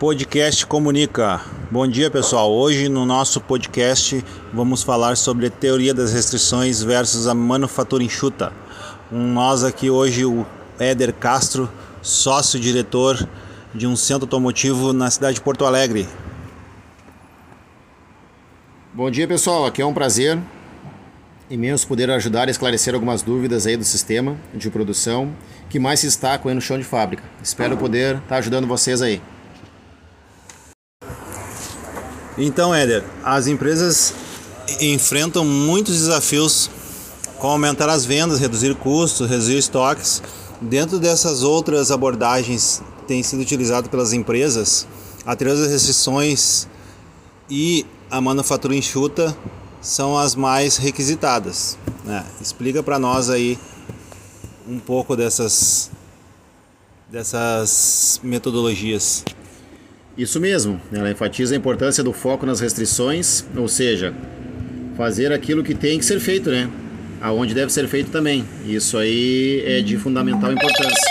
Podcast Comunica. Bom dia, pessoal. Hoje no nosso podcast vamos falar sobre teoria das restrições versus a manufatura enxuta. Um, nós aqui hoje o Éder Castro, sócio-diretor de um centro automotivo na cidade de Porto Alegre. Bom dia, pessoal. Aqui é um prazer imenso poder ajudar a esclarecer algumas dúvidas aí do sistema de produção que mais se destacam aí no chão de fábrica. Espero poder estar ajudando vocês aí. Então, Éder, as empresas enfrentam muitos desafios com aumentar as vendas, reduzir custos, reduzir estoques. Dentro dessas outras abordagens têm sido utilizadas pelas empresas, a teoria das restrições e a manufatura enxuta são as mais requisitadas. Né? Explica para nós aí um pouco dessas, dessas metodologias. Isso mesmo, ela enfatiza a importância do foco nas restrições, ou seja, fazer aquilo que tem que ser feito, né? Aonde deve ser feito também. Isso aí é de fundamental importância.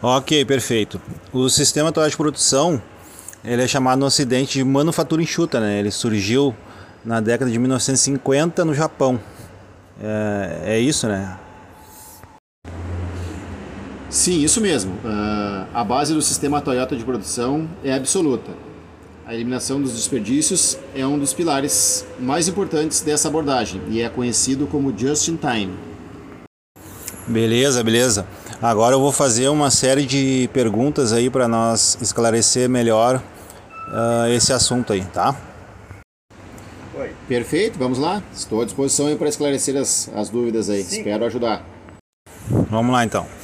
Ok, perfeito. O sistema atual de produção ele é chamado no Ocidente de manufatura enxuta, né? Ele surgiu na década de 1950 no Japão. É, é isso, né? Sim, isso mesmo. Uh, a base do sistema Toyota de produção é absoluta. A eliminação dos desperdícios é um dos pilares mais importantes dessa abordagem e é conhecido como just in time. Beleza, beleza. Agora eu vou fazer uma série de perguntas aí para nós esclarecer melhor uh, esse assunto aí, tá? Oi. Perfeito, vamos lá. Estou à disposição para esclarecer as, as dúvidas aí. Sim. Espero ajudar. Vamos lá então.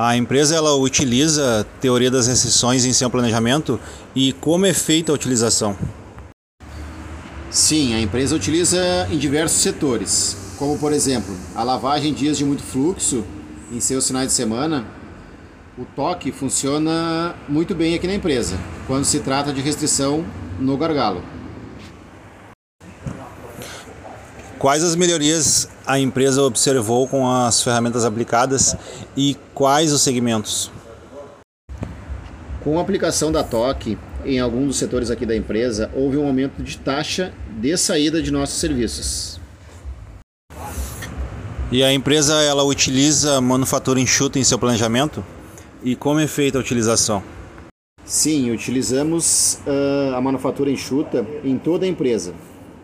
A empresa ela utiliza a teoria das restrições em seu planejamento e como é feita a utilização? Sim, a empresa utiliza em diversos setores, como por exemplo a lavagem em dias de muito fluxo em seus finais de semana. O toque funciona muito bem aqui na empresa quando se trata de restrição no gargalo. Quais as melhorias a empresa observou com as ferramentas aplicadas e quais os segmentos? Com a aplicação da TOC em alguns dos setores aqui da empresa, houve um aumento de taxa de saída de nossos serviços. E a empresa ela utiliza manufatura enxuta em seu planejamento? E como é feita a utilização? Sim, utilizamos uh, a manufatura enxuta em toda a empresa,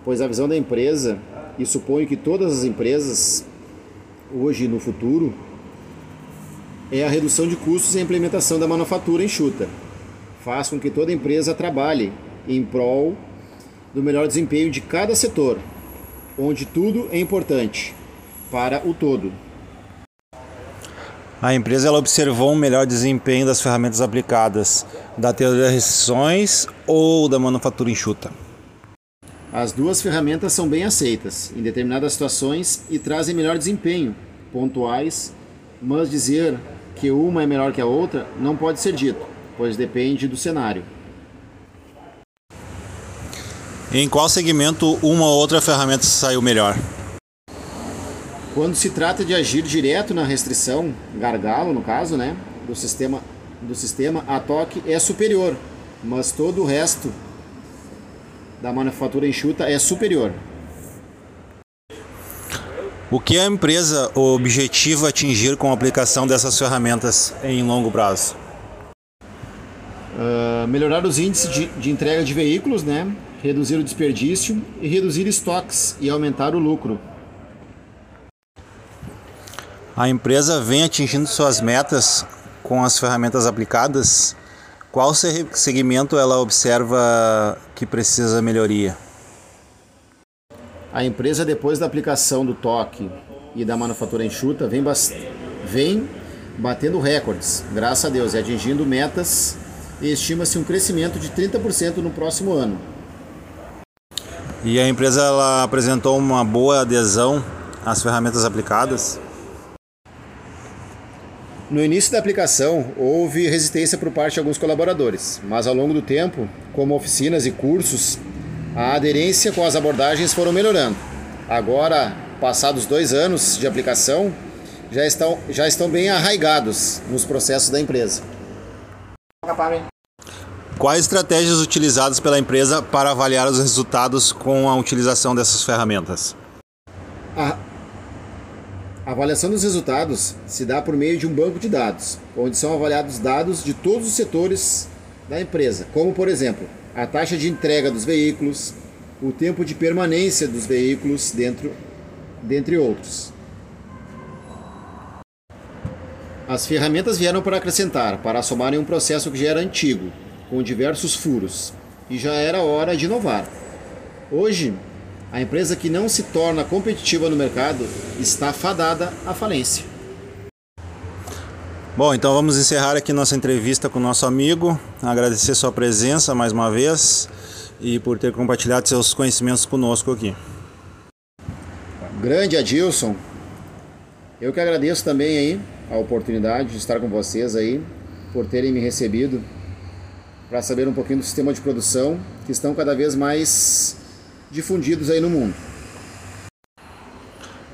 pois a visão da empresa e suponho que todas as empresas, hoje e no futuro, é a redução de custos e a implementação da manufatura enxuta. Faz com que toda empresa trabalhe em prol do melhor desempenho de cada setor, onde tudo é importante para o todo. A empresa ela observou um melhor desempenho das ferramentas aplicadas da teoria das restrições ou da manufatura enxuta. As duas ferramentas são bem aceitas em determinadas situações e trazem melhor desempenho, pontuais, mas dizer que uma é melhor que a outra não pode ser dito, pois depende do cenário. Em qual segmento uma ou outra ferramenta saiu melhor? Quando se trata de agir direto na restrição, gargalo no caso, né, do sistema, do sistema, a toque é superior, mas todo o resto da manufatura enxuta é superior. O que a empresa objetiva atingir com a aplicação dessas ferramentas em longo prazo? Uh, melhorar os índices de, de, entrega de veículos, né? reduzir o desperdício e reduzir estoques e aumentar o lucro. A empresa vem atingindo suas metas com as ferramentas aplicadas qual segmento ela observa que precisa melhoria? A empresa, depois da aplicação do toque e da manufatura enxuta, vem, vem batendo recordes, graças a Deus, e atingindo metas e estima-se um crescimento de 30% no próximo ano. E a empresa ela apresentou uma boa adesão às ferramentas aplicadas? No início da aplicação, houve resistência por parte de alguns colaboradores, mas ao longo do tempo, como oficinas e cursos, a aderência com as abordagens foram melhorando. Agora, passados dois anos de aplicação, já estão, já estão bem arraigados nos processos da empresa. Quais estratégias utilizadas pela empresa para avaliar os resultados com a utilização dessas ferramentas? Avaliação dos resultados se dá por meio de um banco de dados, onde são avaliados dados de todos os setores da empresa, como por exemplo, a taxa de entrega dos veículos, o tempo de permanência dos veículos dentro, dentre outros. As ferramentas vieram para acrescentar, para somar em um processo que já era antigo, com diversos furos, e já era hora de inovar. Hoje, a empresa que não se torna competitiva no mercado está fadada à falência. Bom, então vamos encerrar aqui nossa entrevista com o nosso amigo. Agradecer sua presença mais uma vez e por ter compartilhado seus conhecimentos conosco aqui. Grande Adilson, eu que agradeço também aí a oportunidade de estar com vocês aí, por terem me recebido para saber um pouquinho do sistema de produção que estão cada vez mais difundidos aí no mundo.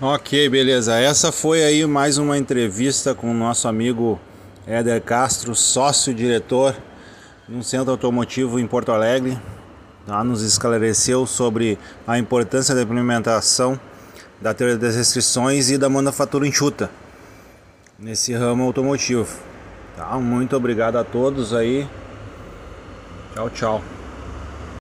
Ok, beleza. Essa foi aí mais uma entrevista com o nosso amigo Éder Castro, sócio-diretor de um centro automotivo em Porto Alegre. Tá? Nos esclareceu sobre a importância da implementação da teoria das restrições e da manufatura enxuta nesse ramo automotivo. Tá? Muito obrigado a todos aí. Tchau, tchau.